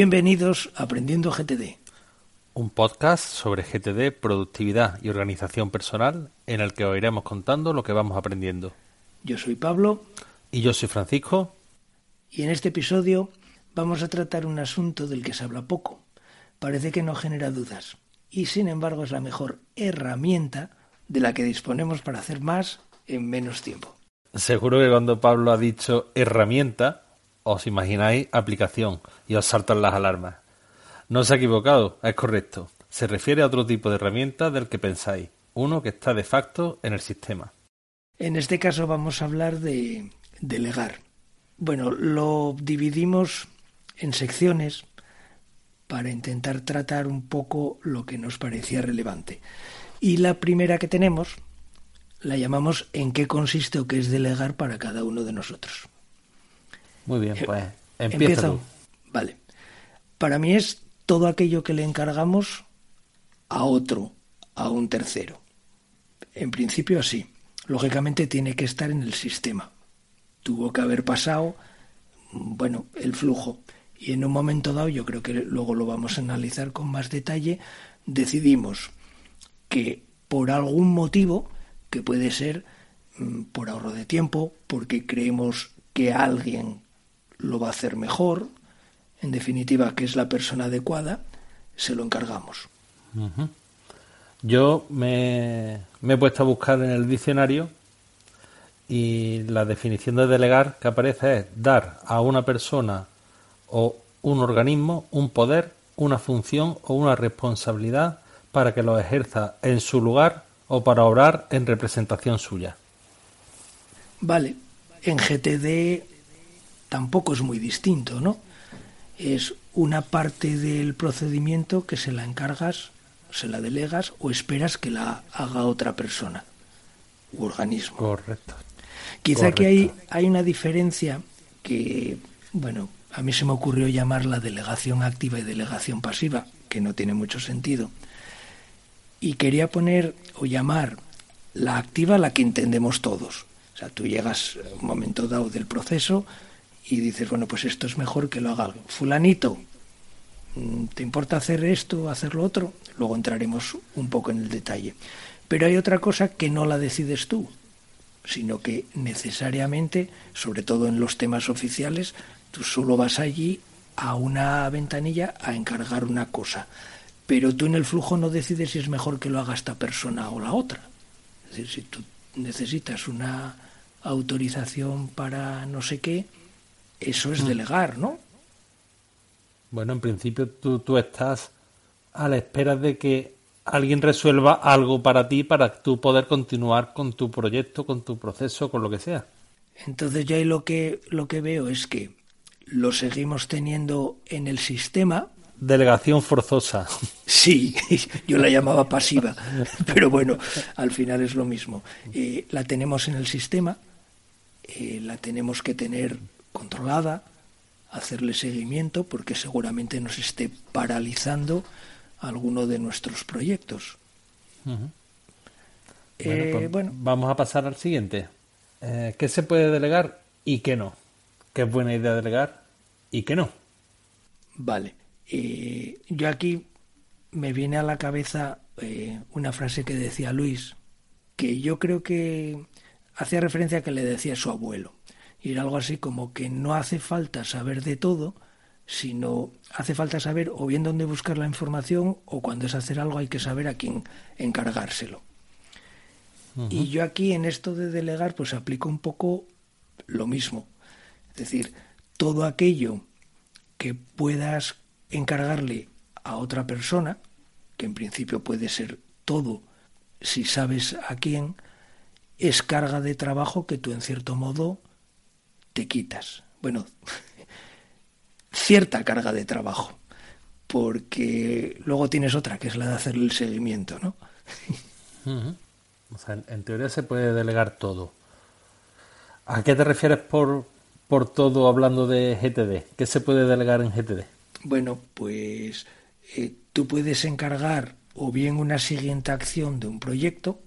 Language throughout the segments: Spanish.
Bienvenidos a Aprendiendo GTD. Un podcast sobre GTD, productividad y organización personal en el que os iremos contando lo que vamos aprendiendo. Yo soy Pablo. Y yo soy Francisco. Y en este episodio vamos a tratar un asunto del que se habla poco. Parece que no genera dudas. Y sin embargo es la mejor herramienta de la que disponemos para hacer más en menos tiempo. Seguro que cuando Pablo ha dicho herramienta, os imagináis aplicación y os saltan las alarmas. No se ha equivocado, es correcto. Se refiere a otro tipo de herramienta del que pensáis, uno que está de facto en el sistema. En este caso vamos a hablar de delegar. Bueno, lo dividimos en secciones para intentar tratar un poco lo que nos parecía relevante. Y la primera que tenemos la llamamos en qué consiste o qué es delegar para cada uno de nosotros. Muy bien, pues empieza. Vale. Para mí es todo aquello que le encargamos a otro, a un tercero. En principio así. Lógicamente tiene que estar en el sistema. Tuvo que haber pasado, bueno, el flujo. Y en un momento dado, yo creo que luego lo vamos a analizar con más detalle, decidimos que por algún motivo, que puede ser mm, por ahorro de tiempo, porque creemos que alguien lo va a hacer mejor, en definitiva, que es la persona adecuada, se lo encargamos. Yo me, me, he puesto a buscar en el diccionario y la definición de delegar que aparece es dar a una persona o un organismo un poder, una función o una responsabilidad para que lo ejerza en su lugar o para obrar en representación suya. Vale, en GTD tampoco es muy distinto, ¿no? Es una parte del procedimiento que se la encargas, se la delegas o esperas que la haga otra persona u organismo. Correcto. Quizá que hay, hay una diferencia que, bueno, a mí se me ocurrió llamar la delegación activa y delegación pasiva, que no tiene mucho sentido. Y quería poner o llamar la activa la que entendemos todos. O sea, tú llegas a un momento dado del proceso, y dices, bueno, pues esto es mejor que lo haga algo. Fulanito, mm, ¿te importa hacer esto, hacer lo otro? Luego entraremos un poco en el detalle. Pero hay otra cosa que no la decides tú, sino que necesariamente, sobre todo en los temas oficiales, tú solo vas allí a una ventanilla a encargar una cosa. Pero tú en el flujo no decides si es mejor que lo haga esta persona o la otra. Es decir, si tú necesitas una autorización para no sé qué, eso es delegar, ¿no? Bueno, en principio tú, tú estás a la espera de que alguien resuelva algo para ti para tú poder continuar con tu proyecto, con tu proceso, con lo que sea. Entonces ya lo que lo que veo es que lo seguimos teniendo en el sistema. Delegación forzosa. Sí, yo la llamaba pasiva, pero bueno, al final es lo mismo. Eh, la tenemos en el sistema, eh, la tenemos que tener controlada, hacerle seguimiento porque seguramente nos esté paralizando alguno de nuestros proyectos. Eh, pues bueno, vamos a pasar al siguiente. Eh, ¿Qué se puede delegar y qué no? ¿Qué es buena idea delegar y qué no? Vale. Eh, yo aquí me viene a la cabeza una frase que decía Luis, que yo creo que hacía referencia a que le decía su abuelo. Y era algo así como que no hace falta saber de todo, sino hace falta saber o bien dónde buscar la información o cuando es hacer algo hay que saber a quién encargárselo. Y yo aquí en esto de delegar pues aplico un poco lo mismo. Es decir, todo aquello que puedas encargarle a otra persona, que en principio puede ser todo si sabes a quién, es carga de trabajo que tú en cierto modo te quitas. Bueno, cierta carga de trabajo, porque luego tienes otra, que es la de hacer el seguimiento, ¿no? O sea, en, teoría se puede delegar todo. ¿A qué te refieres por, por todo hablando de GTD? ¿Qué se puede delegar en GTD? Bueno, pues eh, tú puedes encargar o bien una siguiente acción de un proyecto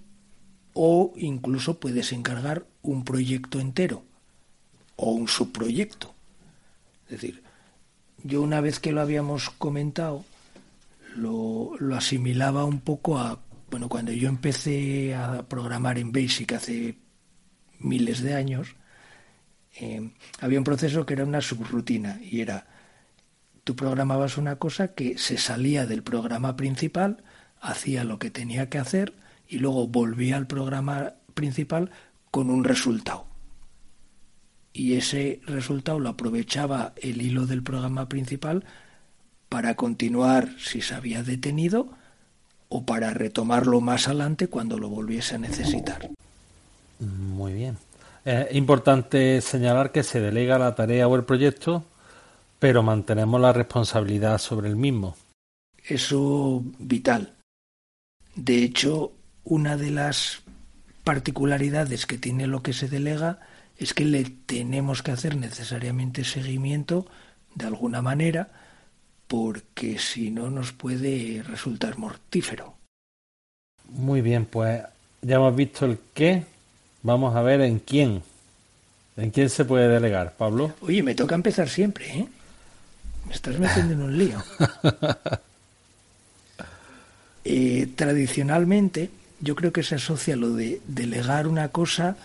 o incluso puedes encargar un proyecto entero o un subproyecto. Es decir, yo una vez que lo habíamos comentado, lo, lo asimilaba un poco a bueno, cuando yo empecé a programar en Basic hace miles de años, eh, había un proceso que era una subrutina y era, tú programabas una cosa que se salía del programa principal, hacía lo que tenía que hacer y luego volvía al programa principal con un resultado. Y ese resultado lo aprovechaba el hilo del programa principal para continuar si se había detenido o para retomarlo más adelante cuando lo volviese a necesitar. Muy bien. Es importante señalar que se delega la tarea o el proyecto, pero mantenemos la responsabilidad sobre el mismo. Eso vital. De hecho, una de las particularidades que tiene lo que se delega es que le tenemos que hacer necesariamente seguimiento de alguna manera porque si no nos puede resultar mortífero. Muy bien, pues ya hemos visto el qué, vamos a ver en quién. ¿En quién se puede delegar, Pablo? Oye, me toca empezar siempre, ¿eh? Me estás metiendo en un lío. Eh, tradicionalmente, yo creo que se asocia lo de delegar una cosa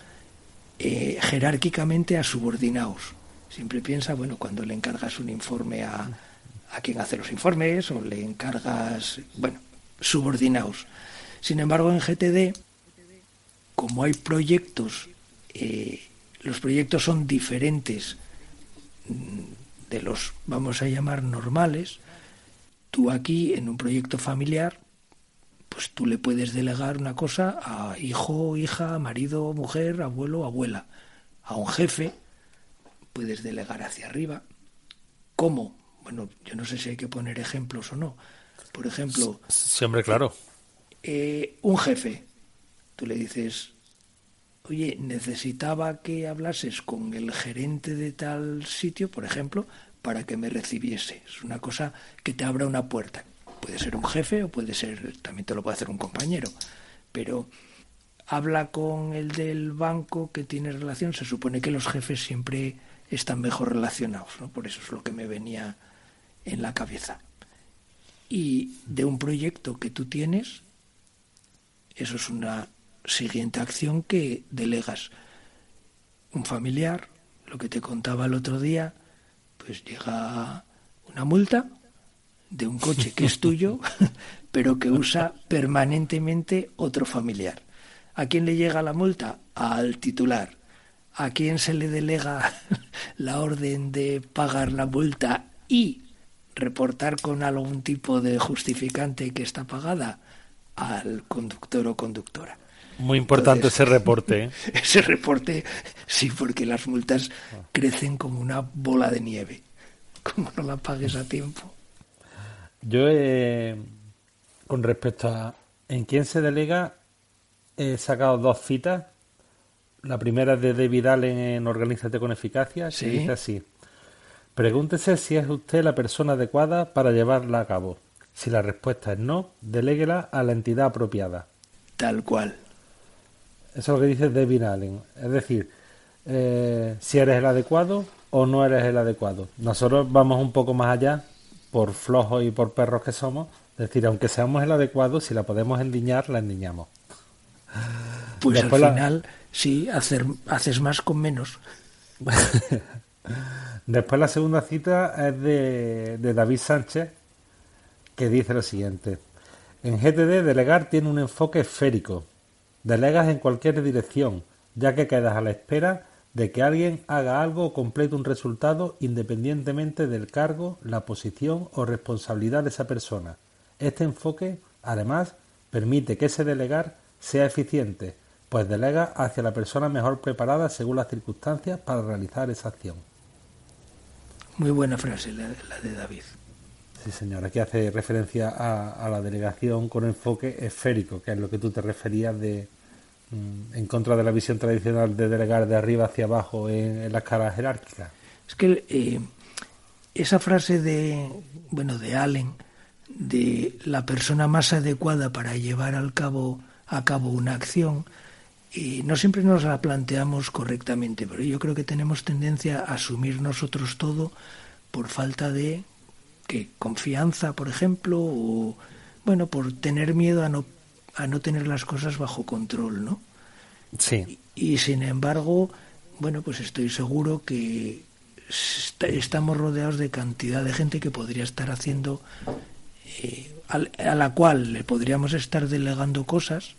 eh, jerárquicamente a subordinados. Siempre piensa, bueno, cuando le encargas un informe a, a quien hace los informes o le encargas, bueno, subordinados. Sin embargo, en GTD, como hay proyectos, eh, los proyectos son diferentes mm, de los, vamos a llamar, normales, tú aquí en un proyecto familiar, pues tú le puedes delegar una cosa a hijo, hija, marido, mujer, abuelo, abuela. A un jefe puedes delegar hacia arriba. ¿Cómo? bueno, yo no sé si hay que poner ejemplos o no. Por ejemplo. Sí, hombre, claro. Eh, un jefe, tú le dices, oye, necesitaba que hablases con el gerente de tal sitio, por ejemplo, para que me recibiese. Es una cosa que te abra una puerta. Puede ser un jefe o puede ser, también te lo puede hacer un compañero, pero habla con el del banco que tiene relación. Se supone que los jefes siempre están mejor relacionados, ¿no? Por eso es lo que me venía en la cabeza. Y de un proyecto que tú tienes, eso es una siguiente acción que delegas. Un familiar, lo que te contaba el otro día, pues llega una multa de un coche que es tuyo, pero que usa permanentemente otro familiar. ¿A quién le llega la multa? Al titular. ¿A quién se le delega la orden de pagar la multa y reportar con algún tipo de justificante que está pagada al conductor o conductora. Muy importante ese reporte. ¿eh? Ese reporte, sí, porque las multas crecen como una bola de nieve, como no la pagues a tiempo. Yo, con respecto a en quién se delega, he sacado dos citas. La primera es de David Allen en Organízate con Eficacia, que dice así. Pregúntese si es usted la persona adecuada para llevarla a cabo. Si la respuesta es no, deléguela a la entidad apropiada. Tal cual. Eso es lo que dice David Allen. Es decir, eh, si eres el adecuado o no eres el adecuado. Nosotros vamos un poco más allá, por flojos y por perros que somos. Es decir, aunque seamos el adecuado, si la podemos endiñar, la endiñamos. Pues al final, sí, hacer, haces más con menos. Después la segunda cita es de, de David Sánchez, que dice lo siguiente. En GTD, delegar tiene un enfoque esférico. Delegas en cualquier dirección, ya que quedas a la espera de que alguien haga algo o complete un resultado independientemente del cargo, la posición o responsabilidad de esa persona. Este enfoque, además, permite que ese delegar sea eficiente, pues delega hacia la persona mejor preparada según las circunstancias para realizar esa acción. Muy buena frase la, de David. Sí, señor. Aquí hace referencia a, la delegación con enfoque esférico, que es lo que tú te referías de en contra de la visión tradicional de delegar de arriba hacia abajo en, la escala jerárquica. Es que eh, esa frase de bueno de Allen de la persona más adecuada para llevar al cabo a cabo una acción y no siempre nos la planteamos correctamente, pero yo creo que tenemos tendencia a asumir nosotros todo por falta de que confianza, por ejemplo, o bueno, por tener miedo a no a no tener las cosas bajo control, ¿no? Sí. Y, y sin embargo, bueno, pues estoy seguro que estamos rodeados de cantidad de gente que podría estar haciendo eh, a la cual le podríamos estar delegando cosas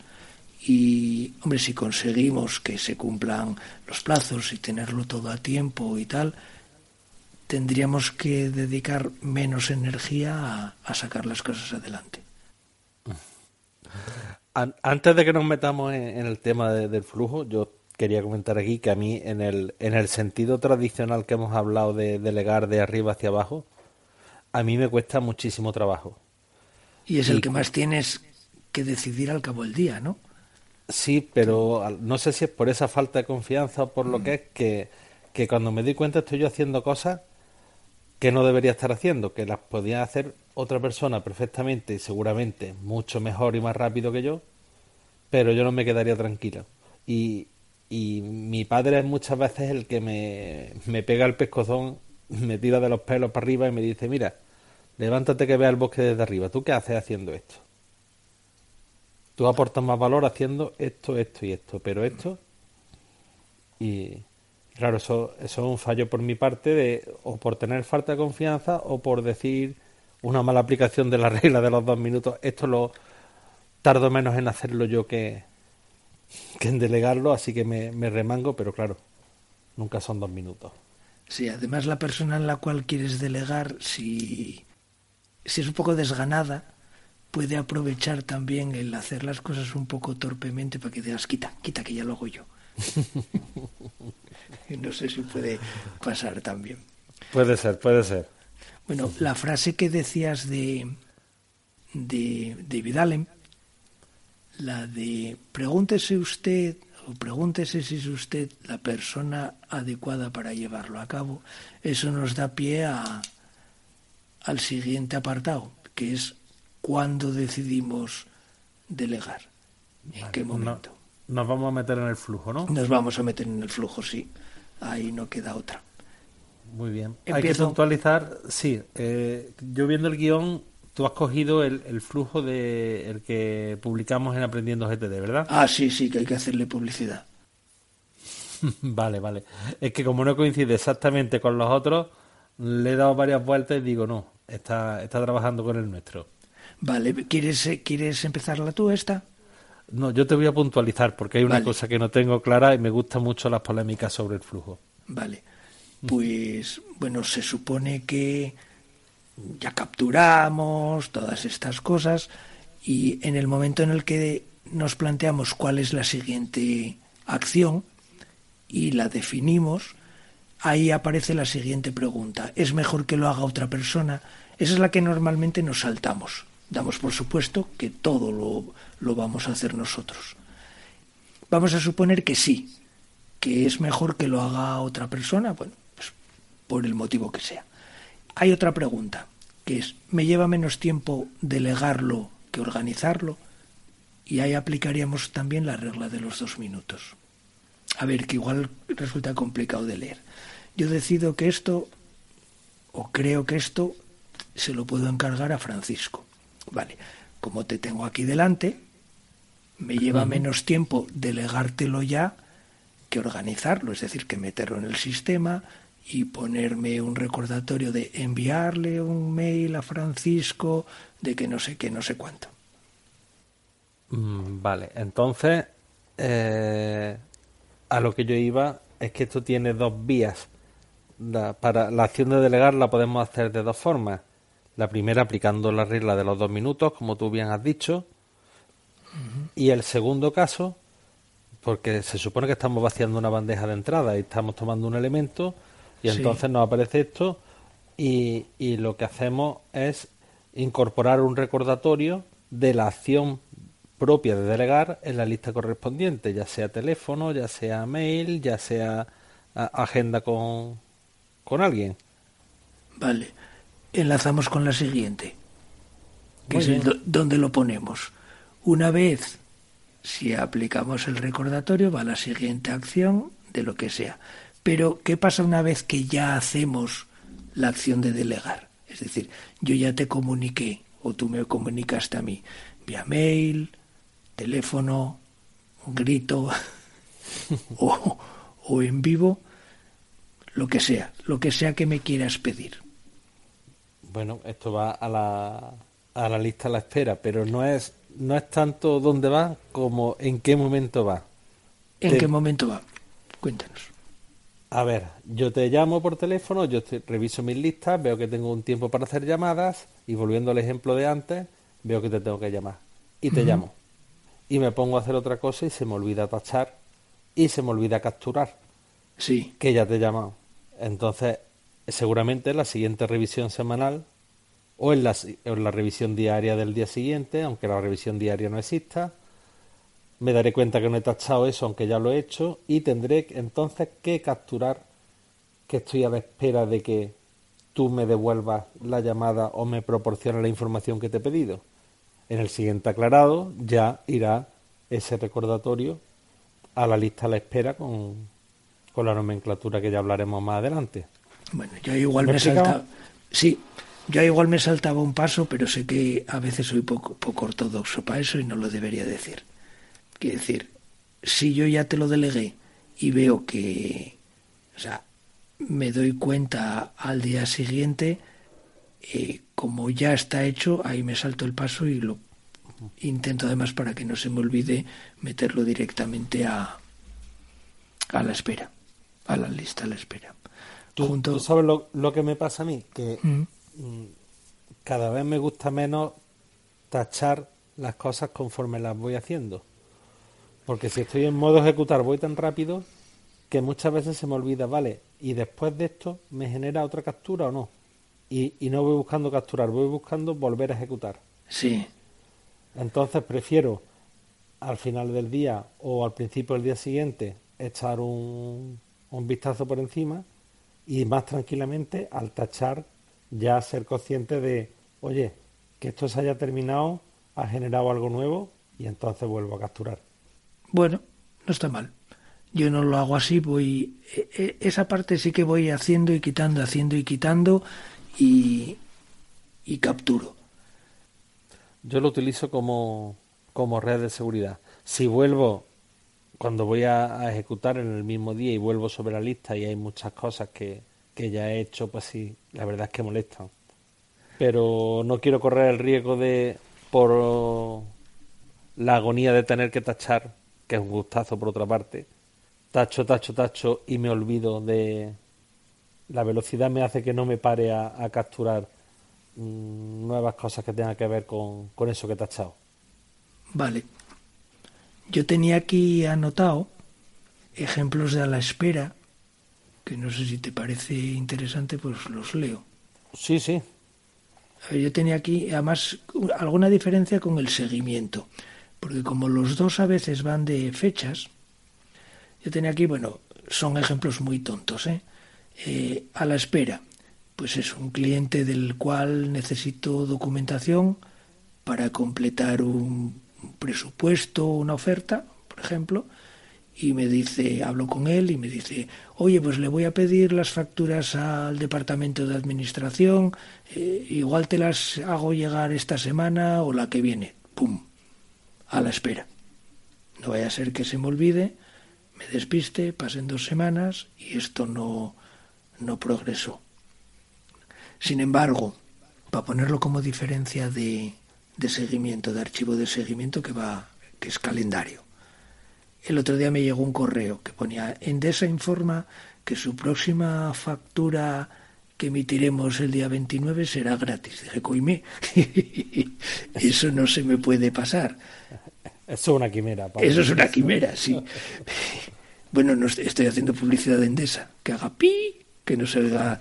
y, hombre, si conseguimos que se cumplan los plazos y tenerlo todo a tiempo y tal, tendríamos que dedicar menos energía a, sacar las cosas adelante. Antes de que nos metamos en, el tema del flujo, yo quería comentar aquí que a mí, en el, en el sentido tradicional que hemos hablado de delegar de arriba hacia abajo, a mí me cuesta muchísimo trabajo. Y es el que más tienes que decidir al cabo del día, ¿no? Sí, pero no sé si es por esa falta de confianza o por lo mm. que es que, que cuando me di cuenta estoy yo haciendo cosas que no debería estar haciendo, que las podía hacer otra persona perfectamente y seguramente mucho mejor y más rápido que yo, pero yo no me quedaría tranquilo. Y, y mi padre es muchas veces el que me, me pega el pescozón, me tira de los pelos para arriba y me dice, mira, levántate que vea el bosque desde arriba, ¿tú qué haces haciendo esto? Tú aportas más valor haciendo esto, esto y esto, pero esto. Y claro, eso, eso es un fallo por mi parte, de, o por tener falta de confianza, o por decir una mala aplicación de la regla de los dos minutos. Esto lo tardo menos en hacerlo yo que, que en delegarlo, así que me, remango, pero claro, nunca son dos minutos. Sí, además la persona en la cual quieres delegar, si, si es un poco desganada, puede aprovechar también el hacer las cosas un poco torpemente para que digas, quita, quita, que ya lo hago yo. no sé si puede pasar también. Puede ser, puede ser. Bueno, la frase que decías de, de David Allen, la de pregúntese usted o pregúntese si es usted la persona adecuada para llevarlo a cabo, eso nos da pie a, al siguiente apartado, que es cuándo decidimos delegar. ¿En qué momento? Nos vamos a meter en el flujo, ¿no? Nos vamos a meter en el flujo, sí. Ahí no queda otra. Muy bien. Hay que puntualizar, sí. Eh, yo viendo el guion, tú has cogido el, flujo de el que publicamos en Aprendiendo GTD, ¿verdad? Ah, sí, sí, que hay que hacerle publicidad. vale, vale. Es que como no coincide exactamente con los otros, le he dado varias vueltas y digo, no, está, está trabajando con el nuestro. Vale, ¿quieres, eh, ¿quieres empezarla tú esta? No, yo te voy a puntualizar porque hay una cosa que no tengo clara y me gustan mucho las polémicas sobre el flujo. Vale. Pues bueno, se supone que ya capturamos todas estas cosas y en el momento en el que nos planteamos cuál es la siguiente acción y la definimos, ahí aparece la siguiente pregunta. ¿Es mejor que lo haga otra persona? Esa es la que normalmente nos saltamos damos por supuesto que todo lo, vamos a hacer nosotros. Vamos a suponer que sí, que es mejor que lo haga otra persona, bueno, pues por el motivo que sea. Hay otra pregunta, que es, ¿me lleva menos tiempo delegarlo que organizarlo? Y ahí aplicaríamos también la regla de los dos minutos. A ver, que igual resulta complicado de leer. Yo decido que esto, o creo que esto, se lo puedo encargar a Francisco. Vale, como te tengo aquí delante, Me lleva menos tiempo delegártelo ya que organizarlo, es decir, que meterlo en el sistema y ponerme un recordatorio de enviarle un mail a Francisco de que no sé qué, no sé cuánto. Mm, vale, entonces eh, a lo que yo iba es que esto tiene dos vías. para la acción de delegar la podemos hacer de dos formas. La primera aplicando la regla de los dos minutos, como tú bien has dicho. Y el segundo caso, porque se supone que estamos vaciando una bandeja de entrada y estamos tomando un elemento y entonces nos aparece esto y, y lo que hacemos es incorporar un recordatorio de la acción propia de delegar en la lista correspondiente, ya sea teléfono, ya sea mail, ya sea agenda con, con alguien. Vale, enlazamos con la siguiente, que es donde lo ponemos. Una vez, si aplicamos el recordatorio, va a la siguiente acción de lo que sea. Pero, ¿qué pasa una vez que ya hacemos la acción de delegar? Es decir, yo ya te comuniqué o tú me comunicaste a mí vía mail, teléfono, grito o, o en vivo, lo que sea, lo que sea que me quieras pedir. Bueno, esto va a la, a la lista a la espera, pero no es, no es tanto dónde va como en qué momento va. ¿En qué momento va? Cuéntanos. A ver, yo te llamo por teléfono, yo reviso mis listas, veo que tengo un tiempo para hacer llamadas y volviendo al ejemplo de antes, veo que te tengo que llamar y te llamo y me pongo a hacer otra cosa y se me olvida tachar y se me olvida capturar. Sí. Que ya te he llamado. Entonces, seguramente en la siguiente revisión semanal o en la, en la revisión diaria del día siguiente, aunque la revisión diaria no exista, me daré cuenta que no he tachado eso, aunque ya lo he hecho, y tendré entonces que capturar que estoy a la espera de que tú me devuelvas la llamada o me proporciones la información que te he pedido. En el siguiente aclarado ya irá ese recordatorio a la lista a la espera con, la nomenclatura que ya hablaremos más adelante. Bueno, yo igual me, saltaba. Sí, yo igual me saltaba un paso, pero sé que a veces soy poco, poco ortodoxo para eso y no lo debería decir. Quiere decir, si yo ya te lo delegué y veo que, o sea, me doy cuenta al día siguiente, eh, como ya está hecho, ahí me salto el paso y lo intento además para que no se me olvide meterlo directamente a, a la espera, a la lista a la espera. ¿Tú, sabes lo, que me pasa a mí? Que mm. Mm, cada vez me gusta menos tachar las cosas conforme las voy haciendo. Porque si estoy en modo ejecutar voy tan rápido que muchas veces se me olvida, vale, y después de esto me genera otra captura o no y, no voy buscando capturar, voy buscando volver a ejecutar. Sí. Entonces prefiero al final del día o al principio del día siguiente echar un, un vistazo por encima y más tranquilamente al tachar ya ser consciente de, oye, que esto se haya terminado, ha generado algo nuevo y entonces vuelvo a capturar. Bueno, no está mal. Yo no lo hago así, voy e, e, esa parte sí que voy haciendo y quitando, haciendo y quitando y, capturo. Yo lo utilizo como, como red de seguridad. Si vuelvo, cuando voy a, ejecutar en el mismo día y vuelvo sobre la lista y hay muchas cosas que, que ya he hecho, pues sí, la verdad es que molestan. Pero no quiero correr el riesgo de, por la agonía de tener que tachar, que es un gustazo por otra parte, tacho, tacho, tacho y me olvido de, la velocidad me hace que no me pare a, capturar mm, nuevas cosas que tengan que ver con, eso que he tachado. Vale. Yo tenía aquí anotado ejemplos de a la espera, que no sé si te parece interesante, pues los leo. Sí, sí. Yo tenía aquí, además, alguna diferencia con el seguimiento, porque como los dos a veces van de fechas, yo tenía aquí, bueno, son ejemplos muy tontos, ¿eh? Eh, a la espera. Pues es un cliente del cual necesito documentación para completar un presupuesto, una oferta, por ejemplo, y me dice, hablo con él y me dice, oye, pues le voy a pedir las facturas al departamento de administración, eh, igual te las hago llegar esta semana o la que viene, ¡pum!, a la espera. No vaya a ser que se me olvide, me despiste, pasen dos semanas y esto no, no progresó. Sin embargo, para ponerlo como diferencia de, de seguimiento, de archivo de seguimiento que va, que es calendario. El otro día me llegó un correo que ponía Endesa informa que su próxima factura que emitiremos el día 29 será gratis. Dije, coime, eso no se me puede pasar. Eso es una quimera. Eso es una quimera, sí. bueno, no estoy haciendo publicidad de Endesa, que haga pi, que no se oiga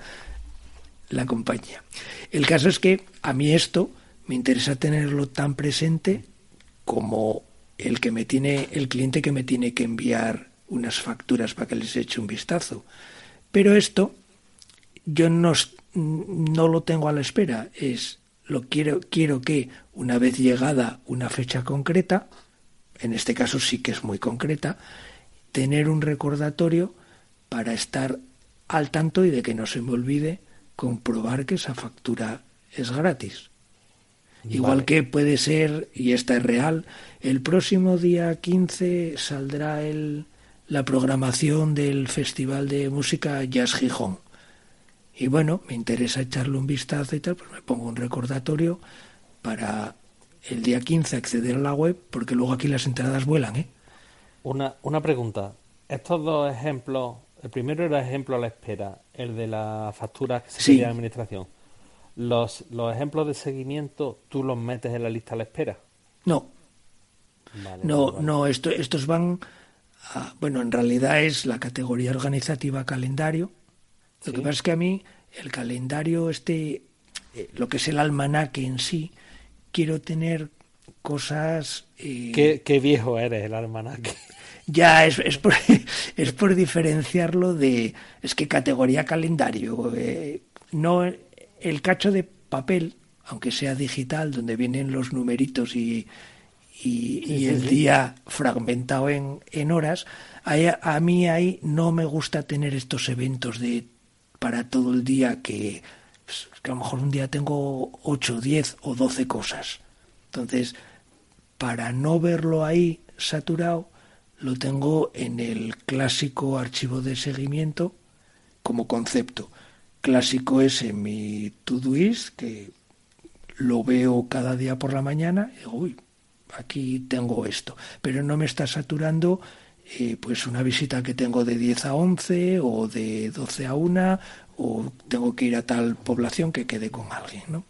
la compañía. El caso es que a mí esto me interesa tenerlo tan presente como el que me tiene el cliente que me tiene que enviar unas facturas para que les eche un vistazo. Pero esto yo no, no lo tengo a la espera, es lo quiero quiero que una vez llegada una fecha concreta, en este caso sí que es muy concreta, tener un recordatorio para estar al tanto y de que no se me olvide comprobar que esa factura es gratis. Igual que puede ser, y esta es real, el próximo día 15 saldrá el, la programación del Festival de Música Jazz Gijón. Y bueno, me interesa echarle un vistazo y tal, pues me pongo un recordatorio para el día 15 acceder a la web, porque luego aquí las entradas vuelan, ¿eh? Una, una pregunta. Estos dos ejemplos, el primero era ejemplo a la espera, el de la factura que se sí. de administración. Los, los ejemplos de seguimiento, ¿tú los metes en la lista a la espera? No. no, no, esto, estos van, a, bueno, en realidad es la categoría organizativa calendario. Lo que pasa es que a mí el calendario, este, eh, lo que es el almanaque en sí, quiero tener cosas... Eh... ¿Qué, qué, viejo eres el almanaque. Ya, es, es, por, es por diferenciarlo de... Es que categoría calendario, eh, no el cacho de papel, aunque sea digital, donde vienen los numeritos y, y, y el día fragmentado en, en horas, a, a mí ahí no me gusta tener estos eventos de para todo el día que, pues, que a lo mejor un día tengo 8, 10 o 12 cosas. Entonces, para no verlo ahí saturado, lo tengo en el clásico archivo de seguimiento como concepto. Clásico es en mi Todoist, que lo veo cada día por la mañana, y digo, uy, aquí tengo esto, pero no me está saturando eh, pues una visita que tengo de 10 a 11 o de 12 a 1 o tengo que ir a tal población que quede con alguien, ¿no?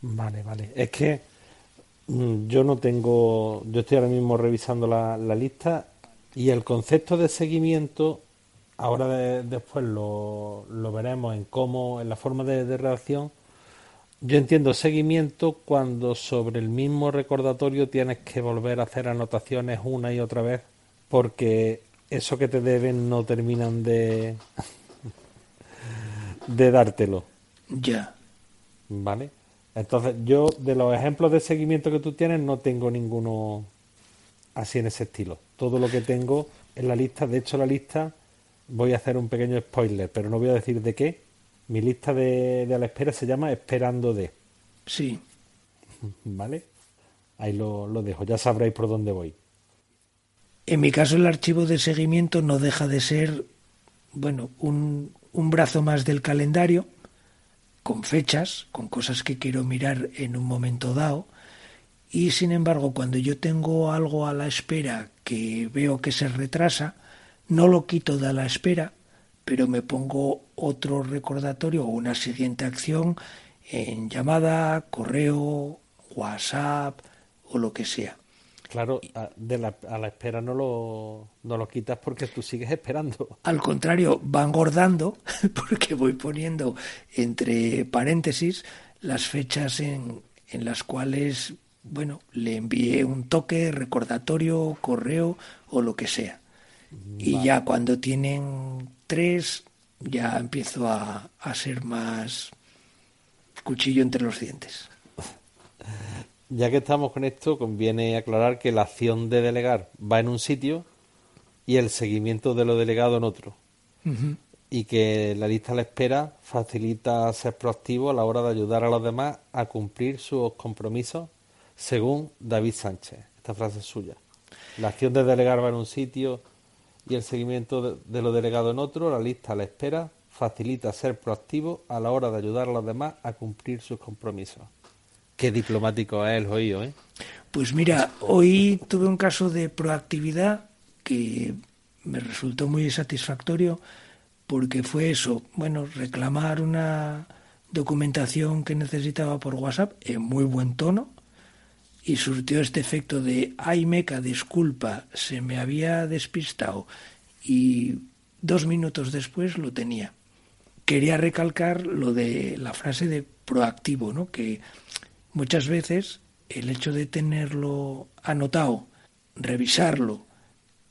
Vale, vale. Es que mm, yo no tengo, yo estoy ahora mismo revisando la, la lista y el concepto de seguimiento, ahora después lo, lo, veremos en cómo, en la forma de, de redacción. Yo entiendo seguimiento cuando sobre el mismo recordatorio tienes que volver a hacer anotaciones una y otra vez, porque eso que te deben no terminan de de dártelo. Ya. ¿Vale? Entonces, yo de los ejemplos de seguimiento que tú tienes no tengo ninguno así en ese estilo. Todo lo que tengo en la lista, de hecho la lista, voy a hacer un pequeño spoiler, pero no voy a decir de qué. Mi lista de, de a la espera se llama Esperando de. Sí. ¿Vale? Ahí lo, lo dejo, ya sabréis por dónde voy. En mi caso el archivo de seguimiento no deja de ser, bueno, un, un brazo más del calendario, con fechas, con cosas que quiero mirar en un momento dado, y sin embargo cuando yo tengo algo a la espera que veo que se retrasa, no lo quito de la espera, pero me pongo otro recordatorio o una siguiente acción en llamada, correo, WhatsApp o lo que sea. Claro, de la, a la espera no lo, no lo quitas porque tú sigues esperando. Al contrario, va engordando porque voy poniendo entre paréntesis las fechas en, en las cuales, bueno, le envié un toque, recordatorio, correo o lo que sea. Y ya cuando tienen tres, ya empiezo a, a ser más cuchillo entre los dientes. Ya que estamos con esto, conviene aclarar que la acción de delegar va en un sitio y el seguimiento de lo delegado en otro. Y que la lista a la espera facilita ser proactivo a la hora de ayudar a los demás a cumplir sus compromisos, según David Sánchez. Esta frase es suya. La acción de delegar va en un sitio y el seguimiento de, lo delegado en otro, la lista a la espera, facilita ser proactivo a la hora de ayudar a los demás a cumplir sus compromisos. Qué diplomático es el oído, ¿eh? Pues mira, hoy tuve un caso de proactividad que me resultó muy satisfactorio porque fue eso, bueno, reclamar una documentación que necesitaba por WhatsApp en muy buen tono y surtió este efecto de ay meca, disculpa, se me había despistado y dos minutos después lo tenía. Quería recalcar lo de la frase de proactivo, ¿no? que muchas veces el hecho de tenerlo anotado, revisarlo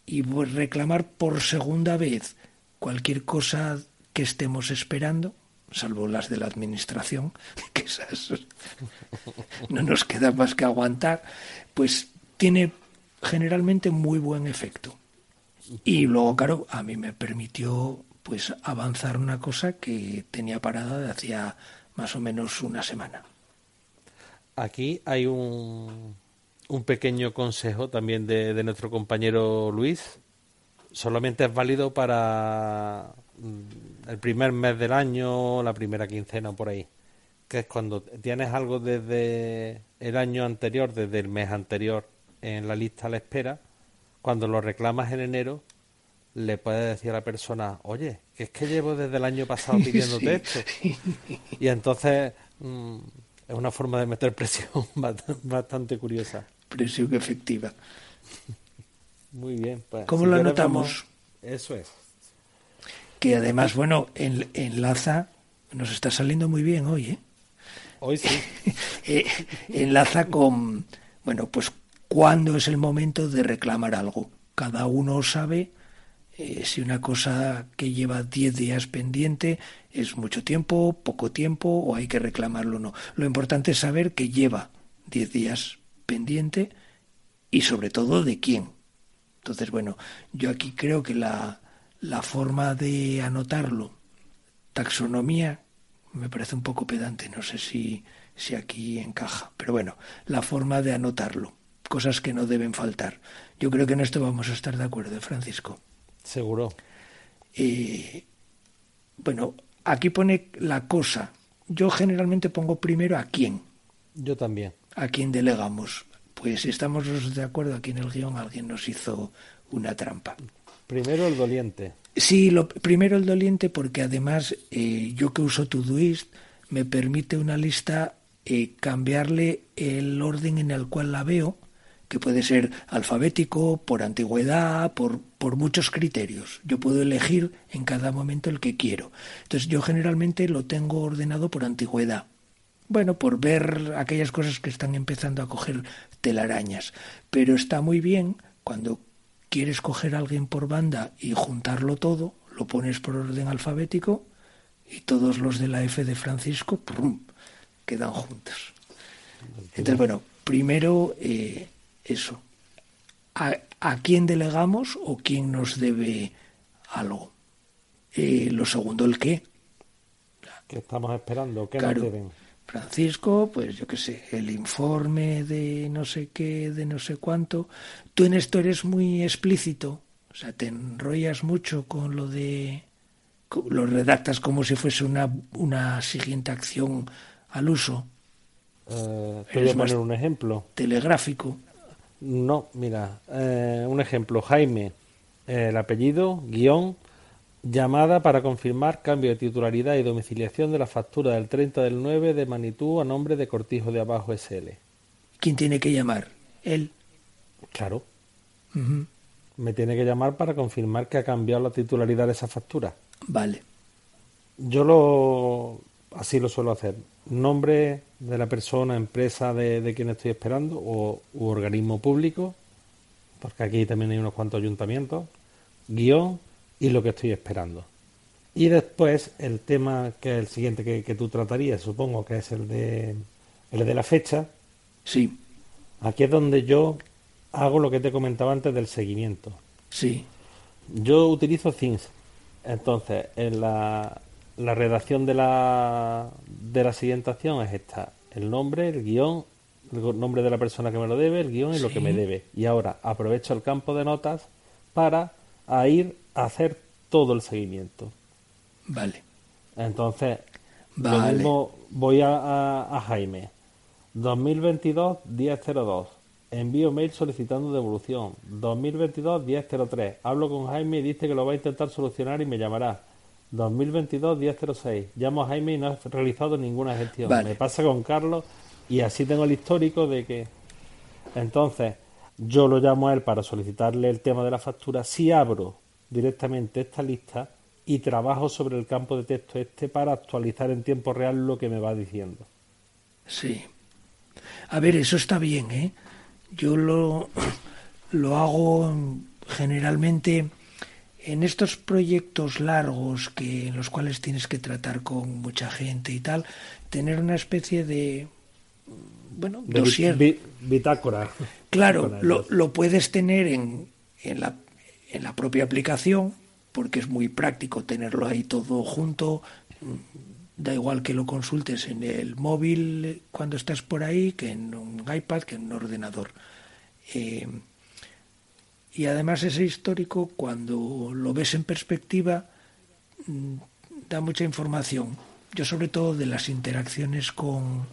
y reclamar por segunda vez cualquier cosa que estemos esperando, salvo las de la administración, que no nos queda más que aguantar, pues tiene generalmente muy buen efecto. Y luego, claro, a mí me permitió pues avanzar una cosa que tenía parada de hacía más o menos una semana. Aquí hay un, un pequeño consejo también de, de nuestro compañero Luis. Solamente es válido para el primer mes del año, la primera quincena por ahí, que es cuando tienes algo desde el año anterior, desde el mes anterior en la lista a la espera, cuando lo reclamas en enero, le puedes decir a la persona, oye, que es que llevo desde el año pasado pidiéndote esto. Y entonces mm, es una forma de meter presión bastante curiosa. Presión efectiva. Muy bien. Pues, ¿Cómo si lo anotamos? Eso es. Que además, bueno, en- enlaza, nos está saliendo muy bien hoy, ¿eh? Hoy sí. Eh, enlaza con, bueno, pues cuándo es el momento de reclamar algo. Cada uno sabe eh, si una cosa que lleva 10 días pendiente es mucho tiempo, poco tiempo o hay que reclamarlo o no. Lo importante es saber que lleva 10 días pendiente y sobre todo de quién. Entonces, bueno, yo aquí creo que la, la forma de anotarlo, taxonomía, me parece un poco pedante, no sé si, si aquí encaja, pero bueno, la forma de anotarlo, cosas que no deben faltar. Yo creo que en esto vamos a estar de acuerdo, ¿eh, Francisco. Seguro. Eh, bueno, aquí pone la cosa. Yo generalmente pongo primero a quién, Yo también. a quién delegamos. Pues si estamos de acuerdo aquí en el guion, alguien nos hizo una trampa. Primero el doliente. Sí, lo, primero el doliente porque además eh, yo que uso Todoist me permite una lista eh, cambiarle el orden en el cual la veo, que puede ser alfabético, por antigüedad, por, por muchos criterios. Yo puedo elegir en cada momento el que quiero. Entonces yo generalmente lo tengo ordenado por antigüedad. Bueno, por ver aquellas cosas que están empezando a coger telarañas. Pero está muy bien cuando quieres coger a alguien por banda y juntarlo todo, lo pones por orden alfabético y todos los de la F de Francisco ¡prum! quedan juntos. Entonces, bueno, primero eh, eso. ¿A, a quién delegamos o quién nos debe algo? Eh, lo segundo, el qué. ¿Qué estamos esperando? ¿Qué Claro. nos deben? Francisco, pues yo qué sé, el informe de no sé qué, de no sé cuánto. Tú en esto eres muy explícito, o sea, te enrollas mucho con lo de... lo redactas como si fuese una, una siguiente acción al uso, Eh, te voy Eres a poner un ejemplo. telegráfico. No, mira, eh, un ejemplo. Jaime, eh, el apellido, guion, llamada para confirmar cambio de titularidad y domiciliación de la factura del 30 del 9 de Manitou a nombre de Cortijo de Abajo SL. ¿Quién tiene que llamar? Él. Claro, me tiene que llamar para confirmar que ha cambiado la titularidad de esa factura. Vale. Yo lo así lo suelo hacer. Nombre de la persona, empresa de, de quien estoy esperando o u organismo público, porque aquí también hay unos cuantos ayuntamientos, guion y lo que estoy esperando. Y después el tema que es el siguiente que, que tú tratarías, supongo que es el de el de la fecha. Sí, Aquí es donde yo hago lo que te comentaba antes del seguimiento. sí. Yo utilizo Things. Entonces, en la, la redacción de la, de la siguiente acción es esta: el nombre, el guion el nombre de la persona que me lo debe, el guion y lo que me debe. Y ahora aprovecho el campo de notas para ir a hacer todo el seguimiento. Vale. Entonces, vale. voy a, a, Jaime. 2022 1002. Envío mail solicitando devolución. 2022 1003. Hablo con Jaime y dice que lo va a intentar solucionar y me llamará. 2022 1006. Llamo a Jaime y no he realizado ninguna gestión. Me pasa con Carlos y así tengo el histórico de que entonces yo lo llamo a él para solicitarle el tema de la factura. Si abro directamente esta lista y trabajo sobre el campo de texto este para actualizar en tiempo real lo que me va diciendo. Sí. A ver, eso está bien, ¿eh? Yo lo, lo hago generalmente en estos proyectos largos que en los cuales tienes que tratar con mucha gente y tal, tener una especie de bueno, de bitácora. Claro, lo, lo, puedes tener en, en, la, en la propia aplicación, porque es muy práctico tenerlo ahí todo junto. Da igual que lo consultes en el móvil cuando estás por ahí, que en un iPad, que en un ordenador. Eh, y además ese histórico, cuando lo ves en perspectiva, mm, da mucha información. Yo sobre todo de las interacciones con,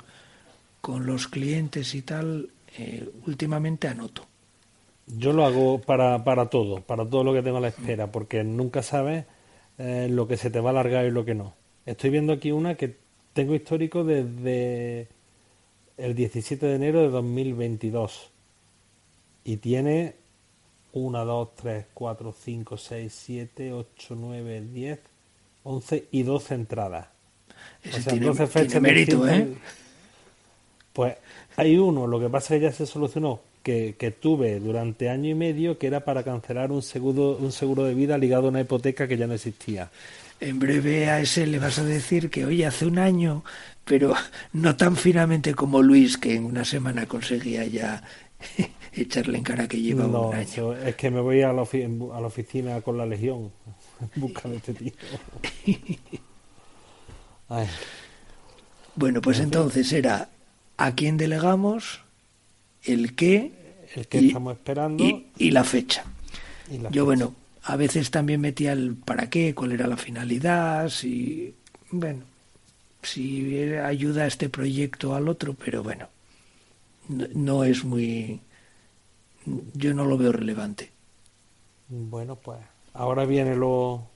con los clientes y tal, eh, últimamente anoto. Yo lo hago para, para todo, para todo lo que tengo a la espera, porque nunca sabes eh, lo que se te va a alargar y lo que no. Estoy viendo aquí una que tengo histórico desde el 17 de enero de 2022 y tiene 1, 2, 3, 4, 5, 6, 7, 8, 9, 10, 11 y 12 entradas. o sea, 12 fechas mérito, ¿eh? Pues hay uno, lo que pasa es que ya se solucionó, que, que, tuve durante año y medio, que era para cancelar un seguro, un seguro de vida ligado a una hipoteca que ya no existía. En breve a ese le vas a decir que, oye, hace un año, pero no tan finamente como Luis, que en una semana conseguía ya echarle en cara que lleva un año. Es que me voy a la, a la oficina con la Legión en busca de este tío. Bueno, pues entonces era a quién delegamos, el qué, el que estamos esperando y, la fecha. Yo, bueno, a veces también metía el para qué, cuál era la finalidad, si, bueno, si ayuda a este proyecto al otro, pero bueno, no, es muy. Yo no lo veo relevante. Bueno, pues ahora viene lo,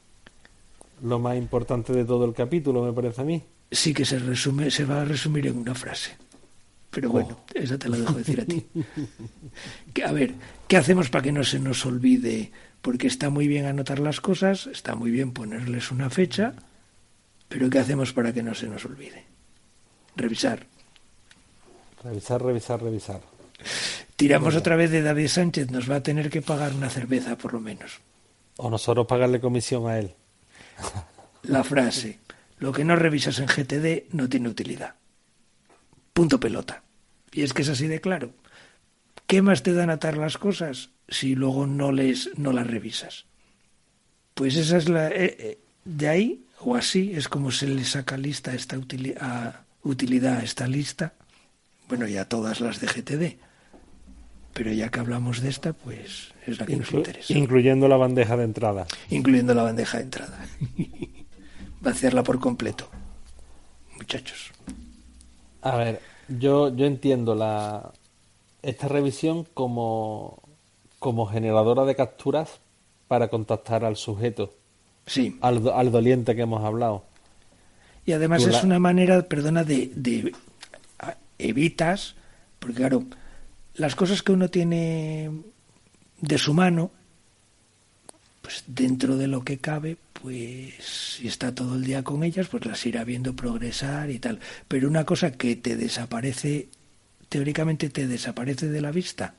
lo más importante de todo el capítulo, me parece a mí. Sí que se resume, se va a resumir en una frase. Pero bueno, oh. esa te la dejo decir a ti. a ver, ¿qué hacemos para que no se nos olvide? Porque está muy bien anotar las cosas, está muy bien ponerles una fecha, pero ¿qué hacemos para que no se nos olvide? Revisar. Revisar, revisar, revisar. Tiramos otra vez de David Sánchez, nos va a tener que pagar una cerveza por lo menos. O nosotros pagarle comisión a él. La frase, lo que no revisas en GTD no tiene utilidad. Punto pelota. Y es que es así de claro. ¿Qué más te dan atar las cosas si luego no les no las revisas? Pues esa es la eh, eh, de ahí o así es como se le saca lista esta utilidad, utilidad a esta lista. Bueno, ya todas las de GTD. Pero ya que hablamos de esta, pues es la que nos interesa. Incluyendo la bandeja de entrada. Incluyendo la bandeja de entrada. Vaciarla por completo. Muchachos. A ver, yo, yo entiendo la esta revisión como, como generadora de capturas para contactar al sujeto. Sí. Al, al doliente que hemos hablado. Y además es una manera, perdona, de, de evitas, porque claro, las cosas que uno tiene de su mano, pues dentro de lo que cabe, pues si está todo el día con ellas, pues las irá viendo progresar y tal. Pero una cosa que te desaparece, teóricamente te desaparece de la vista,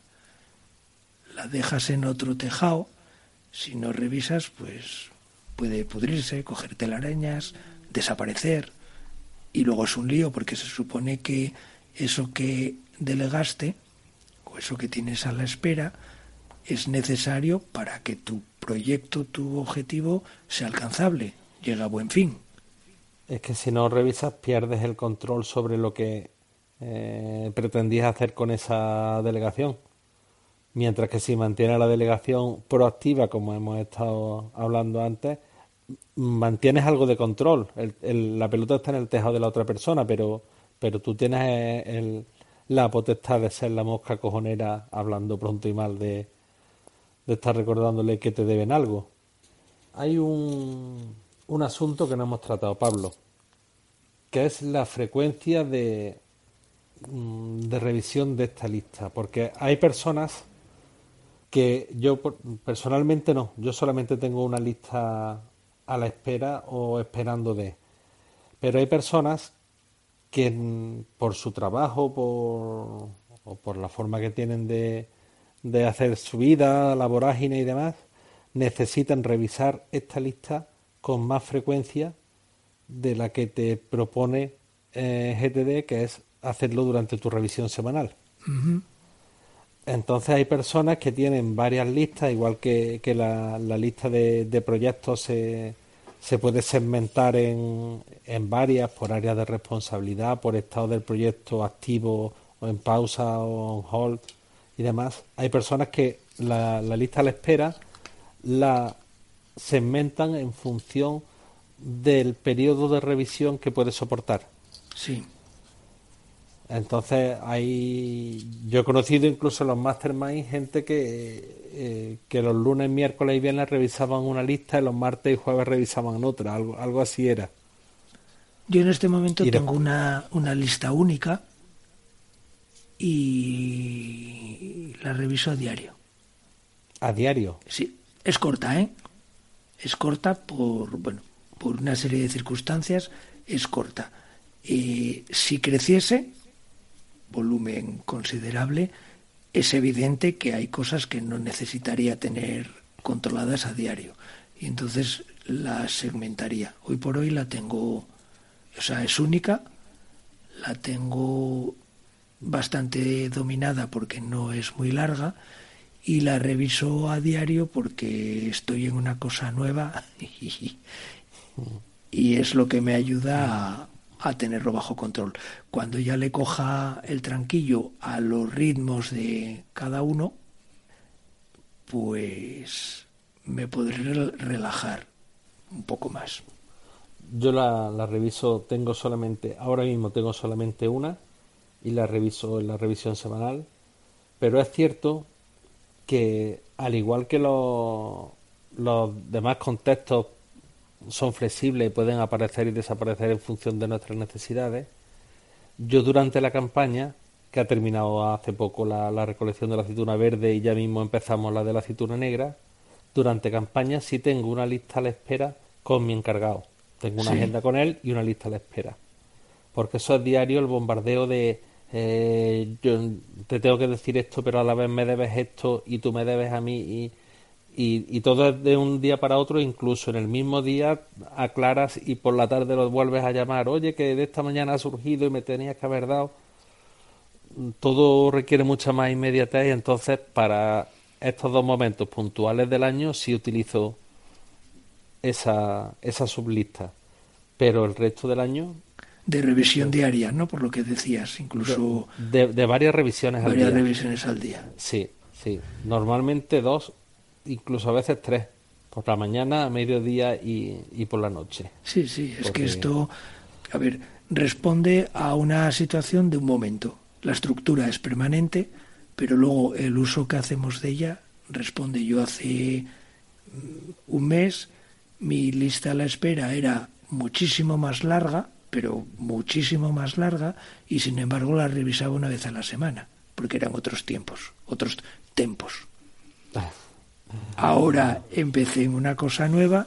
la dejas en otro tejado, si no revisas, pues puede pudrirse, coger telarañas, desaparecer, y luego es un lío porque se supone que eso que delegaste, o eso que tienes a la espera, es necesario para que tu proyecto, tu objetivo sea alcanzable, llegue a buen fin. Es que si no revisas pierdes el control sobre lo que eh, pretendías hacer con esa delegación. Mientras que si mantienes la delegación proactiva, como hemos estado hablando antes, mantienes algo de control. la pelota está en el tejado de la otra persona, pero, pero tú tienes eh, la potestad de ser la mosca cojonera hablando pronto y mal de, de estar recordándole que te deben algo. Hay un, un asunto que no hemos tratado, Pablo, que es la frecuencia de, mm, de revisión de esta lista, porque hay personas que yo personalmente no, yo solamente tengo una lista a la espera o esperando de, pero hay personas que mm, por su trabajo por, o por la forma que tienen de, de hacer su vida, la vorágine y demás, necesitan revisar esta lista con más frecuencia de la que te propone eh, GTD, que es hacerlo durante tu revisión semanal. Entonces hay personas que tienen varias listas, igual que, la, lista de, proyectos se, se, puede segmentar en, en, varias por áreas de responsabilidad, por estado del proyecto activo o en pausa o en hold y demás. Hay personas que la, la lista a la espera la segmentan en función del periodo de revisión que puede soportar. Sí. Entonces hay, yo he conocido incluso en los mastermind gente que, eh, que los lunes, miércoles y viernes revisaban una lista y los martes y jueves revisaban otra, algo, algo así era. Yo en este momento tengo una, una lista única y la reviso a diario. ¿A diario? Sí, es corta, ¿eh? Es corta por, bueno, por una serie de circunstancias, es corta. y si creciese, volumen considerable, es evidente que hay cosas que no necesitaría tener controladas a diario. Y entonces la segmentaría. Hoy por hoy la tengo, o sea, es única, la tengo bastante dominada porque no es muy larga y la reviso a diario porque estoy en una cosa nueva y, es lo que me ayuda a, tenerlo bajo control. Cuando ya le coja el tranquillo a los ritmos de cada uno, pues me podré relajar un poco más. Yo la, la reviso, tengo solamente, ahora mismo tengo solamente una y la reviso en la revisión semanal, pero es cierto que al igual que los, los demás contextos son flexibles y pueden aparecer y desaparecer en función de nuestras necesidades, yo durante la campaña, que ha terminado hace poco la, recolección de la aceituna verde y ya mismo empezamos la de la aceituna negra, durante campaña sí tengo una lista a la espera con mi encargado. Tengo una agenda con él y una lista a la espera. Porque eso es diario el bombardeo de eh, yo te tengo que decir esto, pero a la vez me debes esto y tú me debes a mí y, y, todo es de un día para otro, incluso en el mismo día aclaras y por la tarde lo vuelves a llamar, oye, que de esta mañana ha surgido y me tenías que haber dado. Todo requiere mucha más inmediatez y entonces para estos dos momentos puntuales del año sí utilizo esa, esa sublista, pero el resto del año de revisión diaria, ¿no? Por lo que decías, incluso... De, varias revisiones al día. Varias revisiones al día. Sí, sí. Normalmente dos, incluso a veces tres. Por la mañana, a mediodía y, y por la noche. Sí, sí, es que esto, a ver, responde a una situación de un momento. La estructura es permanente, pero luego el uso que hacemos de ella responde. Yo hace mm, un mes mi lista a la espera era muchísimo más larga pero muchísimo más larga y sin embargo la revisaba una vez a la semana, porque eran otros tiempos, otros tempos. Ahora empecé en una cosa nueva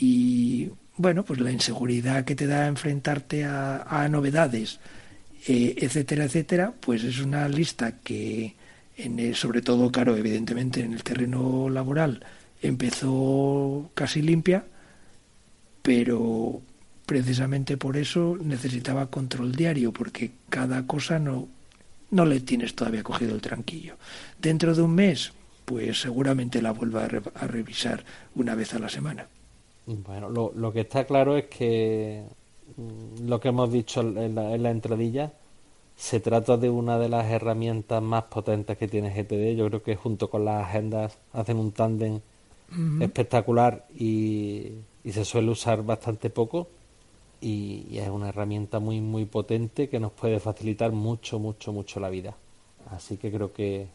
y bueno, pues la inseguridad que te da enfrentarte a, novedades, eh, etcétera, etcétera, pues es una lista que, sobre todo, claro, evidentemente en el terreno laboral empezó casi limpia, pero precisamente por eso necesitaba control diario, porque cada cosa no, no le tienes todavía cogido el tranquillo. Dentro de un mes, pues seguramente la vuelva a, revisar una vez a la semana. Bueno, lo, lo, que está claro es que mm, lo que hemos dicho en la, en la entradilla, Se trata de una de las herramientas más potentes que tiene GTD. Yo creo que junto con las agendas hacen un tándem espectacular y, se suele usar bastante poco. Y, es una herramienta muy, muy potente que nos puede facilitar mucho, mucho, mucho la vida. Así que creo que.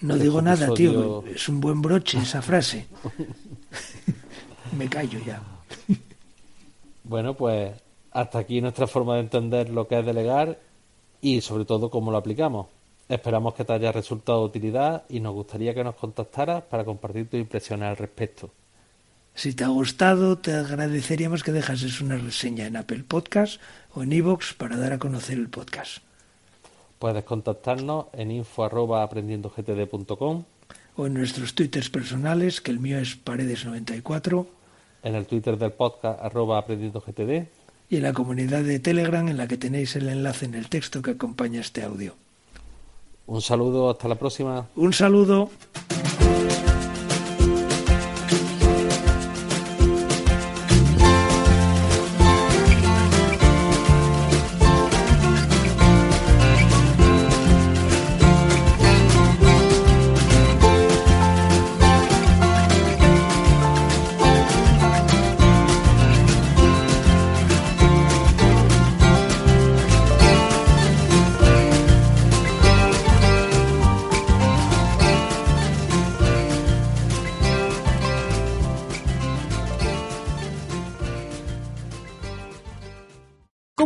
No digo nada, tío. Es un buen broche esa frase. Me callo ya. bueno, pues hasta aquí nuestra forma de entender lo que es delegar y sobre todo cómo lo aplicamos. Esperamos que te haya resultado de utilidad y nos gustaría que nos contactaras para compartir tus impresiones al respecto. Si te ha gustado, te agradeceríamos que dejases una reseña en Apple Podcast o en iVoox para dar a conocer el podcast. Puedes contactarnos en info@aprendiendogtd.com o en nuestros twitters personales, que el mío es paredes94. En el twitter del podcast arroba aprendiendogtd y en la comunidad de Telegram en la que tenéis el enlace en el texto que acompaña este audio. Un saludo, hasta la próxima. Un saludo.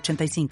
85